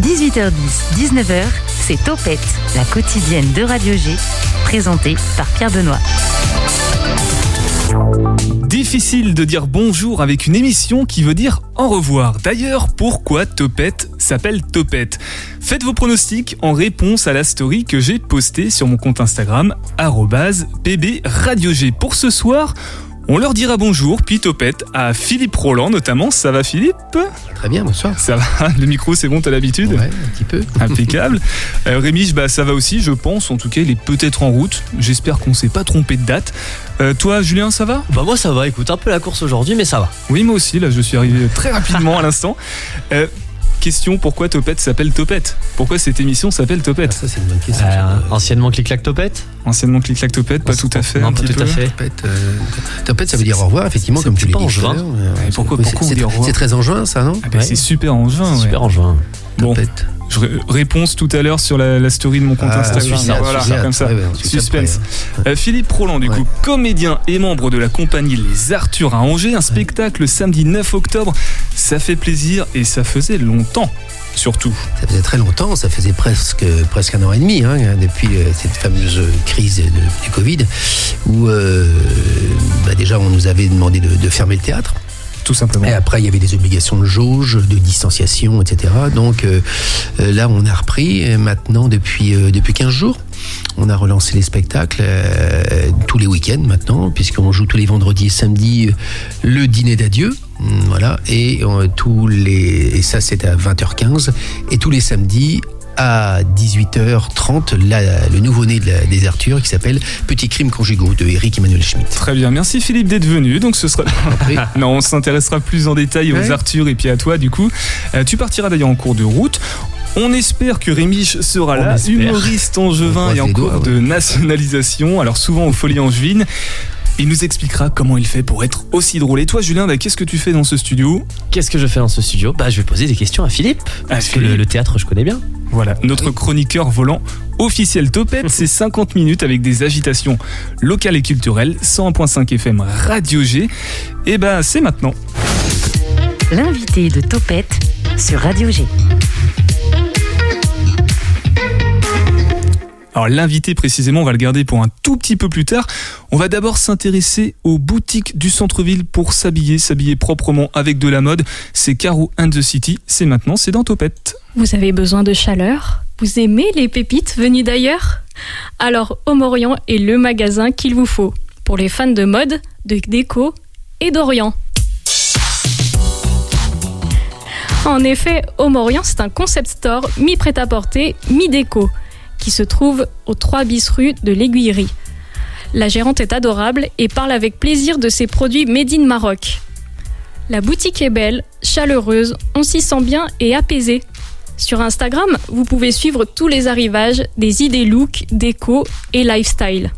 18h10, 19h, c'est Topette, la quotidienne de Radio G, présentée par Pierre Benoît. Difficile de dire bonjour avec une émission qui veut dire au revoir. D'ailleurs, pourquoi Topette s'appelle Topette? Faites vos pronostics en réponse à la story que j'ai postée sur mon compte Instagram, pbradiog. Pour ce soir, on leur dira bonjour, puis topette, à Philippe Roland notamment. Ça va Philippe? Très bien, bonsoir. Ça va Le micro, c'est bon, t'as l'habitude? Ouais, un petit peu. Impeccable. Euh, Rémi, bah, ça va aussi, je pense. En tout cas, il est peut-être en route. J'espère qu'on s'est pas trompé de date. Euh, toi, Julien, ça va? Bah moi ça va, écoute, un peu la course aujourd'hui, mais ça va. Oui, moi aussi. Là, je suis arrivé très rapidement à l'instant. Euh, question pourquoi Topette s'appelle Topette Pourquoi cette émission s'appelle Ah, Topette ça, c'est une bonne question. Euh, anciennement clic-clac topette Anciennement Clic Clac Topette, pas tout à fait. Non, pas tout à fait. Topette, euh, topette, ça veut dire au revoir, effectivement, comme tu c'est l'as dit. pourquoi- c'est- pourquoi on c'est- dit au revoir C'est très en juin, ça, non Ah Ouais. C'est super en juin. ouais. Super en juin. Bon, Topette. Je ré- réponse tout à l'heure sur la, la story de mon compte Ah, Instagram. voilà, comme ça. Ouais, Suspense. Euh, Philippe Roland, du Ouais. coup, comédien et membre de la compagnie Les Arthurs à Angers, un spectacle samedi 9 octobre. Ça fait plaisir et ça faisait longtemps, surtout. Ça faisait très longtemps, ça faisait presque, presque un an et demi, hein, depuis euh, cette fameuse crise de- du Covid, où euh, bah, déjà on nous avait demandé de, de fermer le théâtre. Et après, il y avait des obligations de jauge, de distanciation, etc. Donc euh, euh, là, on a repris maintenant depuis, euh, depuis 15 jours. On a relancé les spectacles tous les week-ends maintenant, puisqu'on joue tous les vendredis et samedis le dîner d'adieu. Voilà, et tous les et ça c'est à 20h15 et tous les samedis à 18h30 la- le nouveau-né de la- des Arthurs qui s'appelle Petits crimes conjugaux de Eric Emmanuel Schmitt. Très bien, merci Philippe d'être venu. Donc ce sera. Après, non, on s'intéressera plus en détail aux Ouais. Arthurs et puis à toi du coup. Euh, tu partiras d'ailleurs en cours de route. On espère que Rémi sera On là, espère. humoriste angevin et en cours doigts, de nationalisation, alors souvent aux Folies Angevines. Il nous expliquera comment il fait pour être aussi drôle. Et toi, Julien, bah, qu'est-ce que tu fais dans ce studio Qu'est-ce que je fais dans ce studio Bah je vais poser des questions à Philippe. À Parce que le, le théâtre je connais bien. Voilà, notre chroniqueur volant officiel Topette, c'est 50 minutes avec des agitations locales et culturelles, 101.5 FM Radio G. Et bah, c'est maintenant. L'invité de Topette sur Radio G. Alors l'invité précisément, on va le garder pour un tout petit peu plus tard. On va d'abord s'intéresser aux boutiques du centre-ville pour s'habiller, s'habiller proprement avec de la mode. C'est Caro and the City, c'est maintenant, c'est dans Topette. Vous avez besoin de chaleur Vous aimez les pépites venues d'ailleurs? Alors Homme Orient est le magasin qu'il vous faut pour les fans de mode, de déco et d'Orient. En effet, Homme Orient, c'est un concept store mi-prêt-à-porter, mi-déco, se trouve aux 3 bis rue de l'Aiguillerie. La gérante est adorable et parle avec plaisir de ses produits made in Maroc. La boutique est belle, chaleureuse, on s'y sent bien et apaisé. Sur Instagram, vous pouvez suivre tous les arrivages des idées look, déco et lifestyle.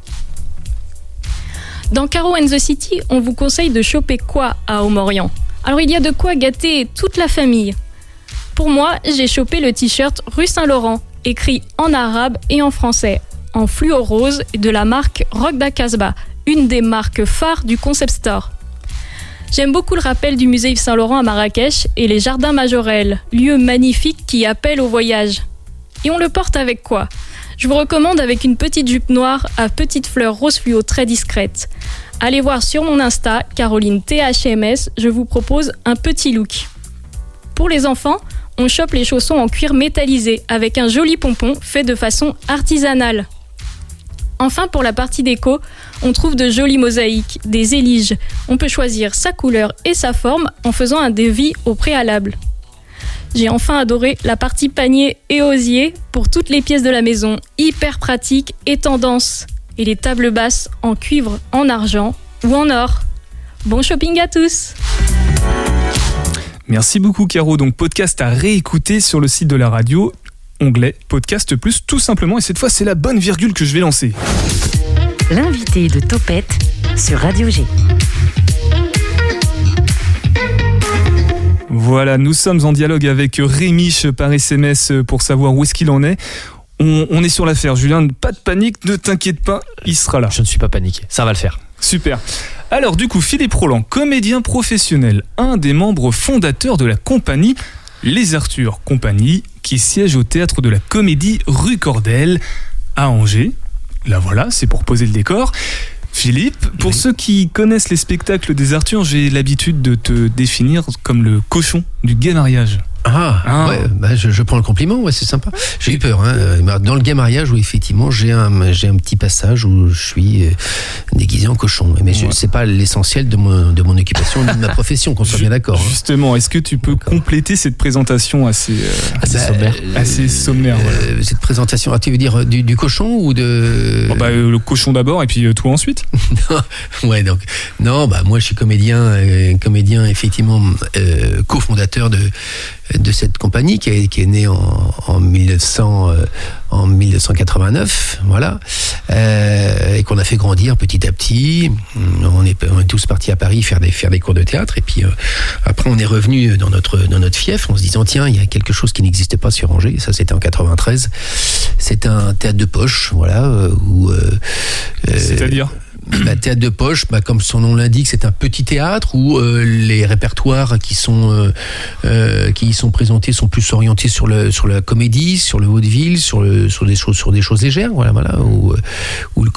Dans Caro and the City, on vous conseille de choper quoi à Home-Orient Alors il y a de quoi gâter toute la famille. Pour moi, j'ai chopé le t-shirt rue Saint-Laurent, écrit en arabe et en français, en fluo rose de la marque Rock da Casbah, une des marques phares du concept store. J'aime beaucoup le rappel du musée Yves Saint-Laurent à Marrakech et les jardins majorels, lieu magnifique qui appelle au voyage. Et on le porte avec quoi? Je vous recommande avec une petite jupe noire à petites fleurs rose fluo très discrète. Allez voir sur mon Insta, Caroline THMS, je vous propose un petit look. Pour les enfants, on chope les chaussons en cuir métallisé avec un joli pompon fait de façon artisanale. Enfin, pour la partie déco, on trouve de jolies mosaïques, des éliges. On peut choisir sa couleur et sa forme en faisant un devis au préalable. J'ai enfin adoré la partie panier et osier pour toutes les pièces de la maison, hyper pratique et tendance. Et les tables basses en cuivre, en argent ou en or. Bon shopping à tous Merci beaucoup Caro. Donc podcast à réécouter sur le site de la radio, onglet podcast plus tout simplement. Et cette fois c'est la bonne virgule que je vais lancer. L'invité de Topette sur Radio G. Voilà, nous sommes en dialogue avec Rémiche par SMS pour savoir où est-ce qu'il en est. On, on est sur l'affaire, Julien, pas de panique, ne t'inquiète pas, il sera là. Je ne suis pas paniqué, ça va le faire. Super. Alors du coup, Philippe Roland, comédien professionnel, un des membres fondateurs de la compagnie Les Arthur Compagnie, qui siège au théâtre de la Comédie rue Cordel à Angers. Là voilà, c'est pour poser le décor. Philippe, pour Oui. ceux qui connaissent les spectacles des Arthur, j'ai l'habitude de te définir comme le cochon du gay mariage. Ah, Ah. ouais, bah, je, je prends le compliment, ouais, c'est sympa. J'ai eu peur. Hein. euh, Dans le gay mariage, où effectivement, j'ai un, j'ai un petit passage où je suis euh, déguisé en cochon. Mais je- Ouais. c'est pas l'essentiel de mon, de mon occupation ni de ma profession, qu'on soit bien d'accord. hein. Justement, est-ce que tu peux compléter cette présentation assez, euh, Assez Bah, sommaire. euh, assez sommaire voilà. euh, cette présentation, ah, tu veux dire euh, du, du cochon ou de. Bon, bah, Le cochon d'abord et puis toi ensuite Ouais, donc non, bah moi je suis comédien, euh, comédien effectivement euh, cofondateur de de cette compagnie qui est, qui est née en, en 1900 euh, en 1989, voilà, euh, et qu'on a fait grandir petit à petit. On est on est tous partis à Paris faire des faire des cours de théâtre et puis euh, après on est revenu dans notre dans notre fief en se disant tiens il y a quelque chose qui n'existait pas sur Angers. Ça c'était en 93. C'est un théâtre de poche, voilà, euh, où euh, euh, C'est-à-dire? bah, théâtre de poche, bah, comme son nom l'indique, c'est un petit théâtre où euh, les répertoires qui sont euh, euh, qui y sont présentés sont plus orientés sur le sur la comédie, sur le vaudeville, sur le sur des choses sur des choses légères, voilà voilà où, euh, où le,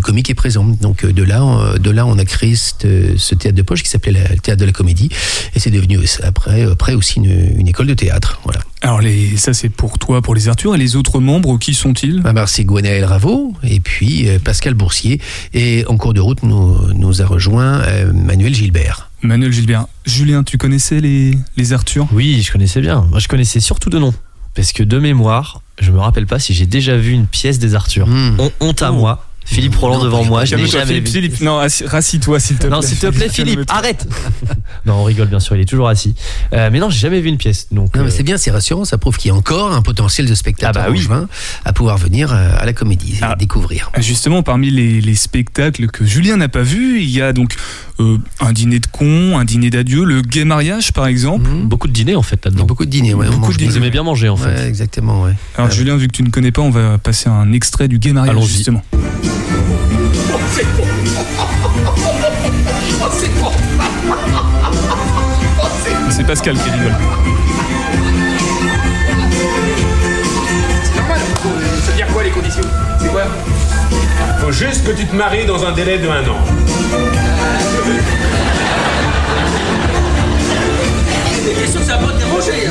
comique est présent. Donc euh, de là euh, de là on a créé ce théâtre de poche qui s'appelait la- le théâtre de la comédie et c'est devenu après après aussi une, une école de théâtre, voilà. Alors les, ça c'est pour toi, pour les Arthur, et les autres membres, qui sont-ils? Ah bah, c'est Gwenaël Raveau et puis euh, Pascal Boursier. Et en cours de route, nous, nous a rejoint euh, Manuel Gilbert. Manuel Gilbert. Julien, tu connaissais les, les Arthur Oui, je connaissais bien. Moi, je connaissais surtout de nom. Parce que de mémoire, je me rappelle pas si j'ai déjà vu une pièce des Arthur. Hmm. Hon- honte à Oh. moi. Philippe Roland Non, devant moi, je n'ai jamais Philippe, vu. Philippe, non, assis- rassis-toi s'il te plaît. Non, s'il te plaît, Philippe, arrête Non, on rigole, bien sûr, il est toujours assis. Euh, mais non, j'ai jamais vu une pièce. Donc, Non, mais euh, c'est bien, c'est rassurant, ça prouve qu'il y a encore un potentiel de spectateurs Ah bah oui. à pouvoir venir euh, à la comédie et Ah. découvrir. Justement, parmi les, les spectacles que Julien n'a pas vus, il y a donc euh, un dîner de con, un dîner d'adieu, le gay mariage par exemple. Mhm. beaucoup de dîners en fait là-dedans. beaucoup de dîners, ouais, Beaucoup de bien. Vous aimez bien manger en fait. Ouais, exactement, ouais. Alors Ah ouais. Julien, vu que tu ne connais pas, on va passer un extrait du gay mariage justement. C'est Pascal qui rigole. C'est normal. Ça veut dire quoi les conditions? C'est quoi? Faut juste que tu te maries dans un délai de un an.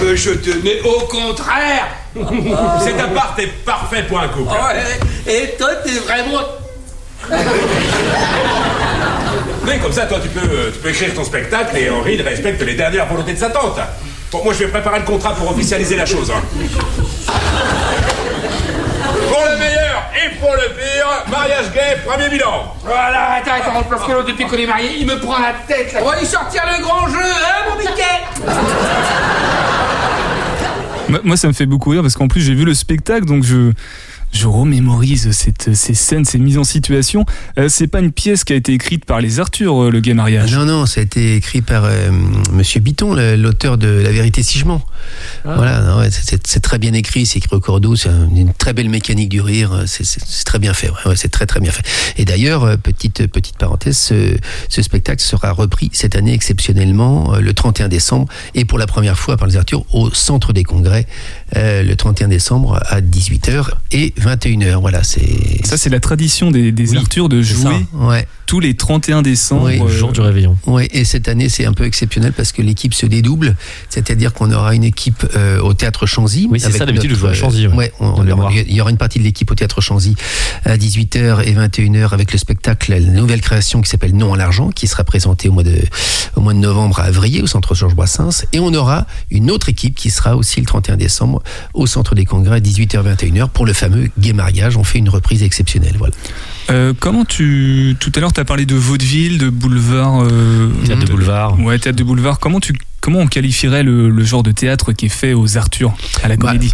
Mais je te... Mais au contraire Cet appart est parfait pour un couple. Et toi, t'es vraiment. Mais comme ça, toi, tu peux, euh, tu peux écrire ton spectacle et Henri il respecte les dernières volontés de sa tante. Bon, moi, je vais préparer le contrat pour officialiser la chose. hein. Pour le meilleur et pour le pire, mariage gay, premier bilan. Voilà, attends, attends, parce que l'autre, depuis qu'on est mariés, il me prend la tête là. On va lui sortir le grand jeu, hein, mon Mickey Moi- Moi, ça me fait beaucoup rire parce qu'en plus, j'ai vu le spectacle, donc je, je remémorise cette, ces scènes, ces mises en situation. Euh, c'est pas une pièce qui a été écrite par les Arthur, euh, le gay Ah mariage. Non, non, ça a été écrit par euh, Monsieur Biton, le- l'auteur de La vérité si je mens. Voilà, ouais, c'est- très bien écrit, c'est écrit au cordeau, c'est un- une très belle mécanique du rire, euh, c'est- très bien fait, ouais, ouais, c'est très très bien fait. Et d'ailleurs, euh, petite petite parenthèse, ce, ce spectacle sera repris cette année exceptionnellement le 31 décembre et pour la première fois par les Arthur au Centre des Congrès euh, le 31 décembre à 18h et 21h. Voilà, c'est Ça, c'est la tradition des, des Oui, Arthur de jouer ouais. tous les 31 décembre. Oui, Le euh, jour du réveillon. Oui, et cette année, c'est un peu exceptionnel parce que l'équipe se dédouble. C'est-à-dire qu'on aura une équipe euh, au Théâtre Chanzy. Oui, c'est ça, d'habitude, je joue à Chanzy, ouais. ouais, on- De on- mémoire. il y aura une partie de l'équipe au Théâtre Chanzy à 18h et 21h avec le spectacle, la nouvelle création qui s'appelle Non à l'argent, qui sera présentée au mois de, au mois de novembre à Avrier, au Centre Georges Brassens. Et on aura une autre équipe qui sera aussi le 31 décembre au Centre des Congrès à 18h, 21h pour le fameux Gay Mariage. On fait une reprise exceptionnelle. Voilà. euh, comment tu. Tout à l'heure, tu as parlé de vaudeville, de boulevard. euh, Théâtre de boulevard. Ouais, théâtre de boulevard. Comment, tu, comment on qualifierait le, le genre de théâtre qui est fait aux Arthur, à la Bah, comédie?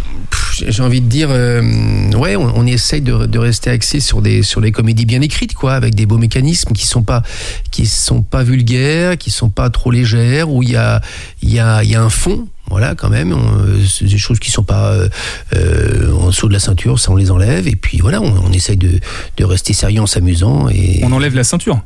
J'ai envie de dire, euh, ouais, on, essaye de, rester axé sur des sur des comédies bien écrites, quoi, avec des beaux mécanismes qui sont pas qui sont pas vulgaires, qui sont pas trop légères, où il y a il y a il y a un fond. Voilà, quand même, c'est des choses qui sont pas euh, euh, en dessous de la ceinture, ça on les enlève, et puis voilà, on, on essaye de, de rester sérieux en s'amusant et On enlève la ceinture.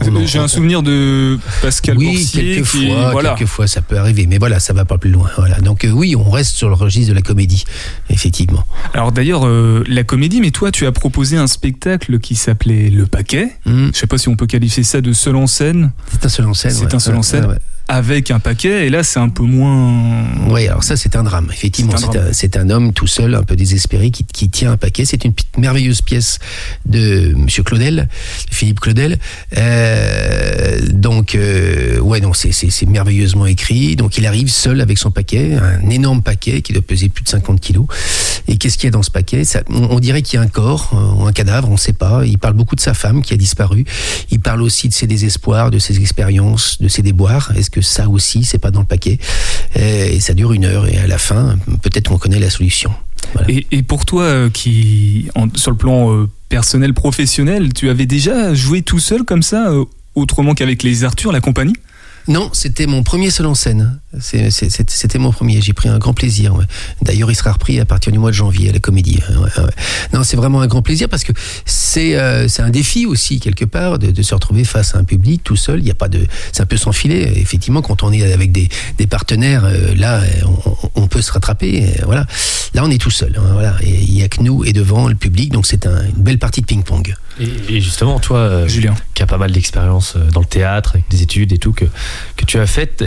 On J'ai un souvenir de Pascal oui, Boursier qui, quelquefois, voilà. quelquefois ça peut arriver, mais voilà, ça va pas plus loin. Voilà. Donc euh, oui, on reste sur le registre de la comédie, effectivement. Alors d'ailleurs, euh, la comédie, mais toi, tu as proposé un spectacle qui s'appelait Le Paquet. Hum, Je sais pas si on peut qualifier ça de seul en scène, C'est un seul en scène. C'est ouais. un seul en scène. ouais, ouais. Avec un paquet, et là, c'est un peu moins. Oui, alors ça c'est un drame, effectivement. C'est un homme tout seul, un peu désespéré, qui, qui tient un paquet. C'est une merveilleuse pièce de Monsieur Claudel, Philippe Claudel. Euh, donc, euh, ouais, non, c'est- merveilleusement écrit. Donc il arrive seul avec son paquet, un énorme paquet qui doit peser plus de 50 kilos. Et qu'est-ce qu'il y a dans ce paquet? Ça, on, on dirait qu'il y a un corps euh, ou un cadavre, on ne sait pas. Il parle beaucoup de sa femme qui a disparu. Il parle aussi de ses désespoirs, de ses expériences, de ses déboires. Est-ce que ça aussi, c'est pas dans le paquet Et ça dure une heure. Et à la fin, peut-être qu'on connaît la solution. Et pour toi, euh, qui, en- sur le plan euh, personnel, professionnel, tu avais déjà joué tout seul comme ça, euh, autrement qu'avec les Arthur, la compagnie? Non, c'était mon premier seul en scène. C'est- c'est- c'est- C'était mon premier. J'ai pris un grand plaisir. ouais. D'ailleurs, il sera repris à partir du mois de janvier à la comédie. Ouais, ouais, ouais. Non, c'est vraiment un grand plaisir parce que c'est euh, c'est un défi aussi quelque part de, de se retrouver face à un public tout seul. Il y a pas de, c'est un peu sans filet. Effectivement, quand on est avec des, des partenaires, euh, là, on, on peut se rattraper. euh, Voilà. Là, on est tout seul. hein, voilà. Et il y a que nous et devant le public, donc c'est un- une belle partie de ping-pong. Et, et justement, toi, euh, Julien. Qui a pas mal d'expérience euh, dans le théâtre, avec des études et tout, que, que tu as faites,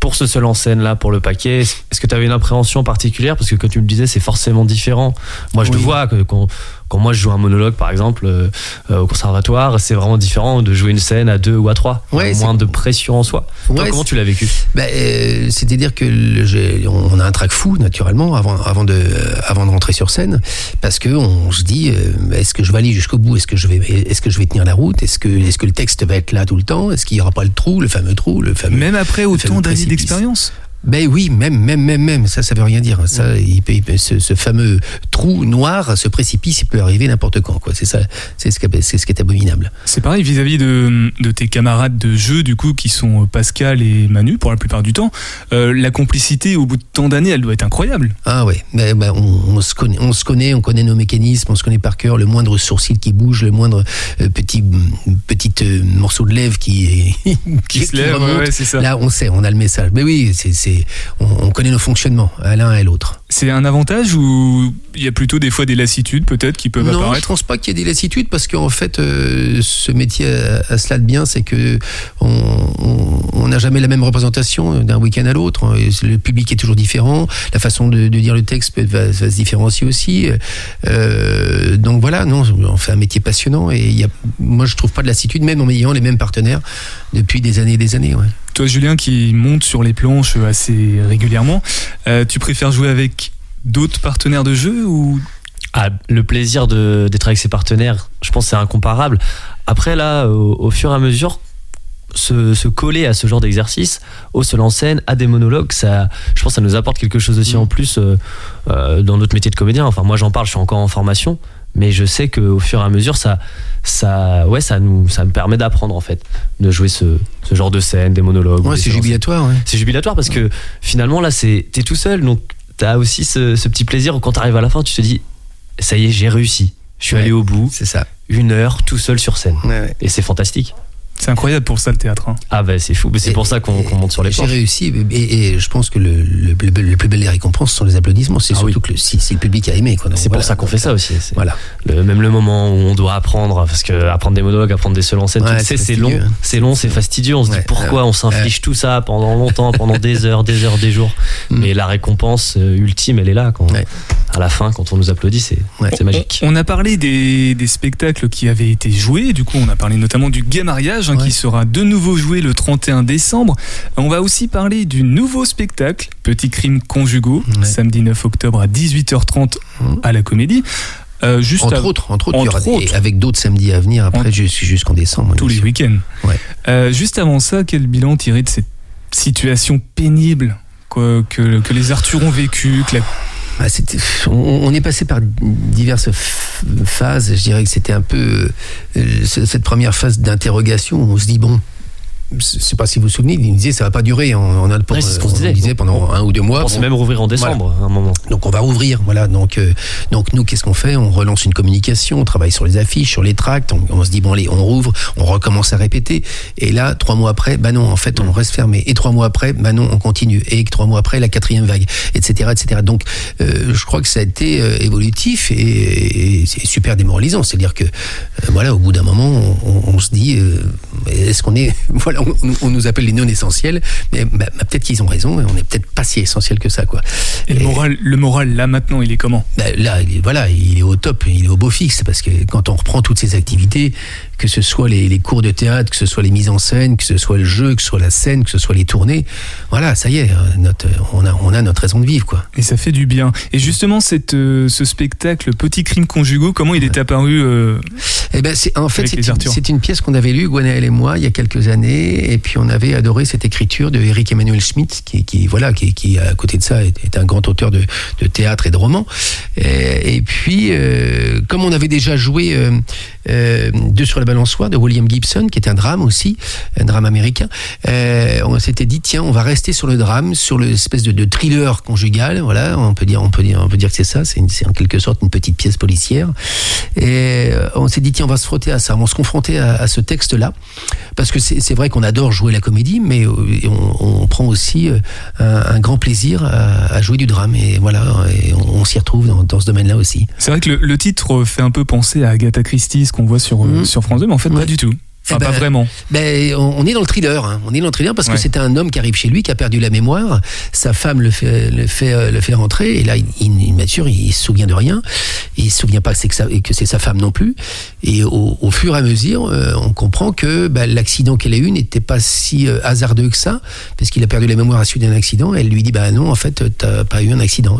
pour ce seul en scène là, pour le paquet, est-ce que tu avais une appréhension particulière? Parce que comme tu me disais, c'est forcément différent. Moi, je le Oui. vois, que, quand, quand moi je joue un monologue par exemple euh, euh, au conservatoire, c'est vraiment différent de jouer une scène à deux ou à trois. Ouais, moins de pression en soi. Toi, Ouais, comment c'est- tu l'as vécu Ben, euh, C'est-à-dire que le- j'ai- on a un trac fou naturellement avant, avant, de, euh, avant de rentrer sur scène parce que on se dit euh, est-ce que je vais aller jusqu'au bout? Est-ce que je vais est-ce que je vais tenir la route? Est-ce que est-ce que le texte va être là tout le temps? Est-ce qu'il n'y aura pas le trou, le fameux trou, le fameux Même après autant d'années d'expérience Ben oui, même même même même ça ça veut rien dire. Ça il peut, il peut- ce, ce fameux trou noir, ce précipice, il peut arriver n'importe quand quoi. C'est ça c'est ce qui est- c'est ce qui est abominable. C'est pareil vis-à-vis de, de tes camarades de jeu, du coup, qui sont euh, Pascal et Manu pour la plupart du temps. Euh, la complicité, au bout de tant d'années, elle doit être incroyable. Ah ouais, ben, ben, on, on se connaît, on se connaît, on connaît nos mécanismes, on se connaît par cœur. Le moindre sourcil qui bouge, le moindre euh, petit petit euh, morceau de lèvre qui Qui se lève, remonte, ouais, ouais, c'est ça. Là, on sait, on a le message. Mais oui, c'est on, on connaît nos fonctionnements à l'un et l'autre. C'est un avantage ou il y a plutôt des fois des lassitudes peut-être qui peuvent Non, je apparaître pense pas qu'il y ait des lassitudes parce qu'en fait, euh, ce métier a, a cela de bien, c'est que on- n'a jamais la même représentation d'un week-end à l'autre. Le public est toujours différent. La façon de, de dire le texte peut- va, va se différencier aussi. Euh, donc voilà, non, on fait un métier passionnant et y a, moi je trouve pas de lassitude, même en ayant les mêmes partenaires depuis des années et des années. Ouais. Toi, Julien, qui monte sur les planches assez régulièrement, euh, tu préfères jouer avec d'autres partenaires de jeu ou? Ah, le plaisir de- d'être avec ses partenaires, je pense que c'est incomparable. Après, là, au, au fur et à mesure, se, se coller à ce genre d'exercice, au seul en scène, à des monologues, ça, je pense que ça nous apporte quelque chose aussi Mm. en plus euh, euh, dans notre métier de comédien. Enfin, moi, j'en parle, je suis encore en formation, mais je sais qu'au fur et à mesure, ça, ça, ouais, ça, nous, ça me permet d'apprendre, en fait, de jouer ce, ce genre de scène, des monologues. Ouais, c'est jubilatoire. Ouais. C'est jubilatoire parce que finalement, là, c'est t'es tout seul, donc t'as aussi ce, ce petit plaisir où quand t'arrives à la fin, tu te dis, ça y est, j'ai réussi. Je suis Ouais. allé au bout, C'est ça. une heure tout seul sur scène. Ouais, ouais. Et c'est fantastique. C'est incroyable pour ça le théâtre hein. Ah bah c'est fou, mais c'est pour ça qu'on monte sur les J'ai réussi et, et je pense que le, le, le- le plus bel des récompenses sont les applaudissements. C'est Ah surtout oui. que le, si, si le public a aimé. C'est pour ça qu'on fait ça aussi. Voilà. le- même le moment où on doit apprendre, parce que apprendre des monologues, apprendre des seuls en scène, Ouais, c'est long, hein. c'est long, c'est fastidieux. On se dit pourquoi ouais. on s'inflige tout ça pendant longtemps, pendant des heures, des heures, des jours. Mm. Mais la récompense euh, ultime, elle est là. Quand, Ouais. À la fin, quand on nous applaudit, c'est Ouais. c'est magique. On a parlé des, des spectacles qui avaient été joués, du coup on a parlé notamment du Gay Mariage hein, Ouais. qui sera de nouveau joué le 31 décembre. On va aussi parler du nouveau spectacle, Petits crimes conjugaux, Ouais. samedi 9 octobre à 18h30 Mhm. à la Comédie. Euh, juste Entre autres, entre autres, entre avec d'autres samedis à venir après En- jus- jusqu'en décembre. tous les week-ends. Ouais. Euh, juste avant ça, quel bilan tirer de cette situation pénible que, que les Arthur ont vécu que la- Ah, on, est passé par diverses phases. Je dirais que c'était un peu euh, cette première phase d'interrogation on se dit bon, je sais pas si vous vous souvenez, il disait ça va pas durer. On, a Ouais, ce on disait. disait pendant un ou deux mois. On pensait Bon, même rouvrir en décembre à un moment. donc on va rouvrir, voilà. Donc euh, donc nous qu'est-ce qu'on fait? On relance une communication, on travaille sur les affiches, sur les tracts. On, on se dit bon allez, on rouvre, on recommence à répéter. Et là trois mois après, bah non, en fait on reste fermé. Et trois mois après, bah non, on continue. Et trois mois après la quatrième vague, etc., etc. Donc euh, je crois que ça a été euh, évolutif et, et c'est super démoralisant. C'est-à-dire que voilà, au bout d'un moment, on, se dit est-ce qu'on est voilà, on, on nous appelle les non essentiels, mais bah, bah, peut-être qu'ils ont raison. On n'est peut-être pas si essentiel que ça, quoi. Et le moral, le moral, là maintenant, il est comment? Ben, là, il est, voilà, il est au top, il est au beau fixe, parce que quand on reprend toutes ces activités, que ce soit les, les cours de théâtre, que ce soit les mises en scène, que ce soit le jeu, que ce soit la scène, que ce soit les tournées, voilà, ça y est, notre, on, a, on a notre raison de vivre, quoi. Et ça fait du bien. Et justement, cette, euh, ce spectacle Petits crimes conjugaux, comment il est apparu euh, Eh ben, c'est, en fait, c'est une, une pièce qu'on avait lue, Gwenaël et moi, il y a quelques années, et puis on avait adoré cette écriture de Eric Emmanuel Schmitt, qui, voilà, qui, à côté de ça est, un grand auteur de, de théâtre et de romans. Et, puis, euh, comme on avait déjà joué euh, euh, Deux sur la balançoire de William Gibson, qui est un drame aussi, un drame américain, euh, on s'était dit tiens, on va rester sur le drame, sur l'espèce de, thriller conjugal. Voilà, on peut dire, on peut dire, on peut dire que c'est ça. C'est en quelque sorte une petite pièce policière. Et on s'est dit tiens, on va se frotter à ça, on va se confronter à, à ce texte-là, parce que c'est vrai qu'on adore jouer la comédie, mais euh, on, on prend aussi euh, un, un grand plaisir à, à jouer du drame. Et voilà, et on, on s'y retrouve dans, dans ce domaine-là aussi. C'est vrai que le, le titre fait un peu penser à Agatha Christie, ce qu'on voit sur, euh, Mhm. sur France 2, mais en fait, pas du tout. Enfin, Eh ben, pas vraiment. Ben, on est dans le thriller. hein. On est dans le thriller parce Ouais. que c'est un homme qui arrive chez lui, qui a perdu la mémoire. Sa femme le fait, le fait, le fait rentrer. Et là, il, il, il mature, il, se souvient de rien. Il se souvient pas que c'est sa femme non plus. Et au, au fur et à mesure, euh, on comprend que ben, l'accident qu'elle a eu n'était pas si euh, hasardeux que ça, parce qu'il a perdu la mémoire à suite d'un accident. Elle lui dit, bah non, en fait, t'as pas eu un accident.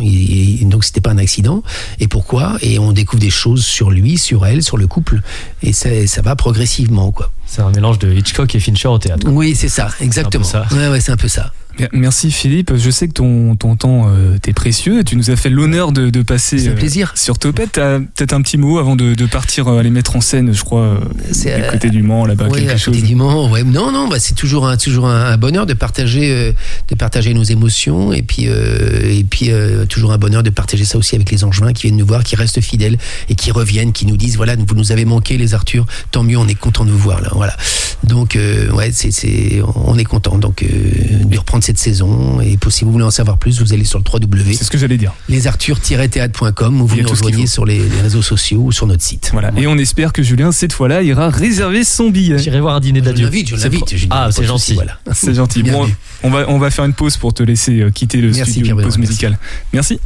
Donc c'était pas un accident. Et pourquoi? Et on découvre des choses sur lui, sur elle, sur le couple. Et ça, ça va progressivement, quoi. C'est un mélange de Hitchcock et Fincher au théâtre. Oui, c'est ça, exactement. ça. Ouais, ouais, c'est un peu ça. Merci Philippe. Je sais que ton, ton temps euh, t'est précieux. Tu nous as fait l'honneur de, de passer euh, plaisir. sur Topette. T'as peut-être un petit mot avant de, de partir euh, aller mettre en scène, je crois, euh, du euh, côté du Mans, là-bas, Oui, quelque à chose. côté du Mans, ouais. Non, non, bah, c'est toujours un, toujours un, un bonheur de partager, euh, de partager nos émotions et puis, et puis toujours un bonheur de partager ça aussi avec les Angevins qui viennent nous voir, qui restent fidèles et qui reviennent, qui nous disent voilà, vous nous avez manqué les Arthur, tant mieux, on est content de vous voir là, voilà. Donc ouais, c'est, on est content donc de reprendre cette saison et pour, si vous voulez en savoir plus, vous allez sur le www C'est ce que j'allais dire. lesarthur-théâtre.com ou vous nous rejoignez sur les, les réseaux sociaux ou sur notre site. Voilà. Et on espère que Julien, cette fois-là, ira réserver son billet. J'irai voir un dîner Je d'adieu. l'invite, je l'invite. pro- Julien, Ah, c'est gentil. Voilà. C'est gentil. Bon, on va, on va faire une pause pour te laisser euh, quitter le Merci, studio, une pause musicale. Merci.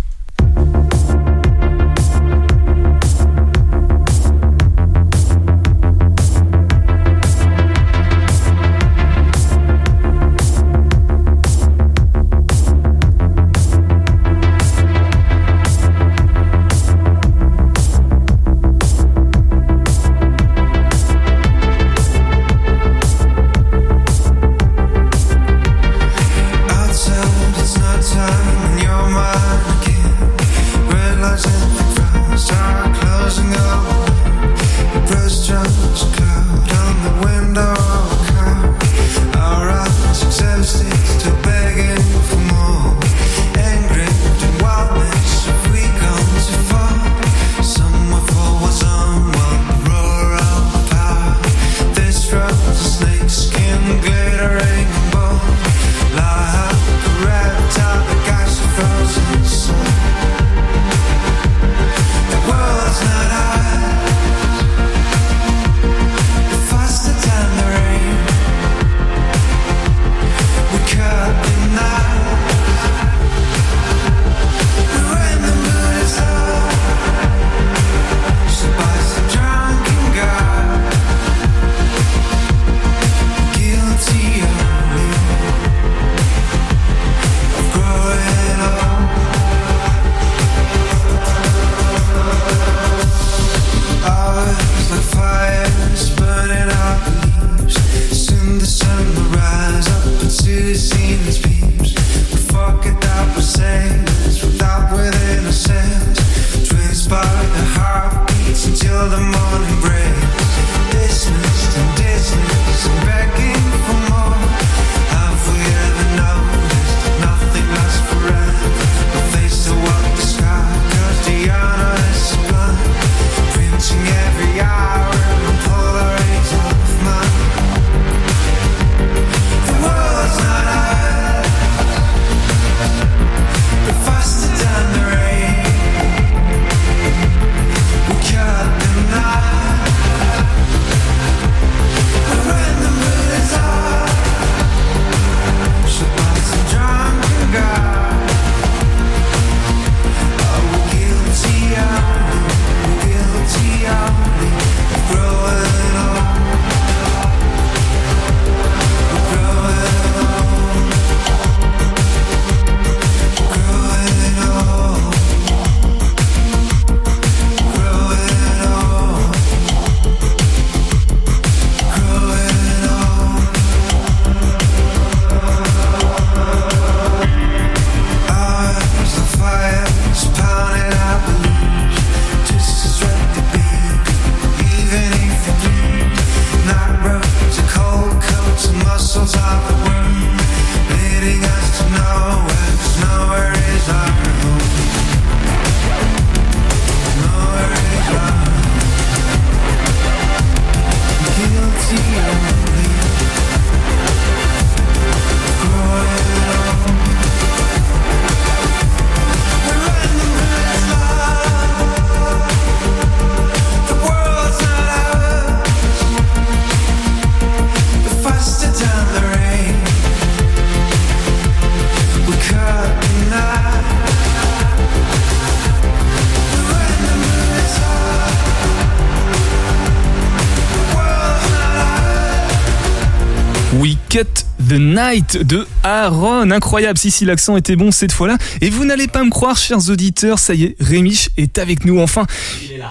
Cut the Night de Aaron. Incroyable, si, si, l'accent était bon cette fois-là. Et vous n'allez pas me croire, chers auditeurs, ça y est, Rémiche est avec nous enfin.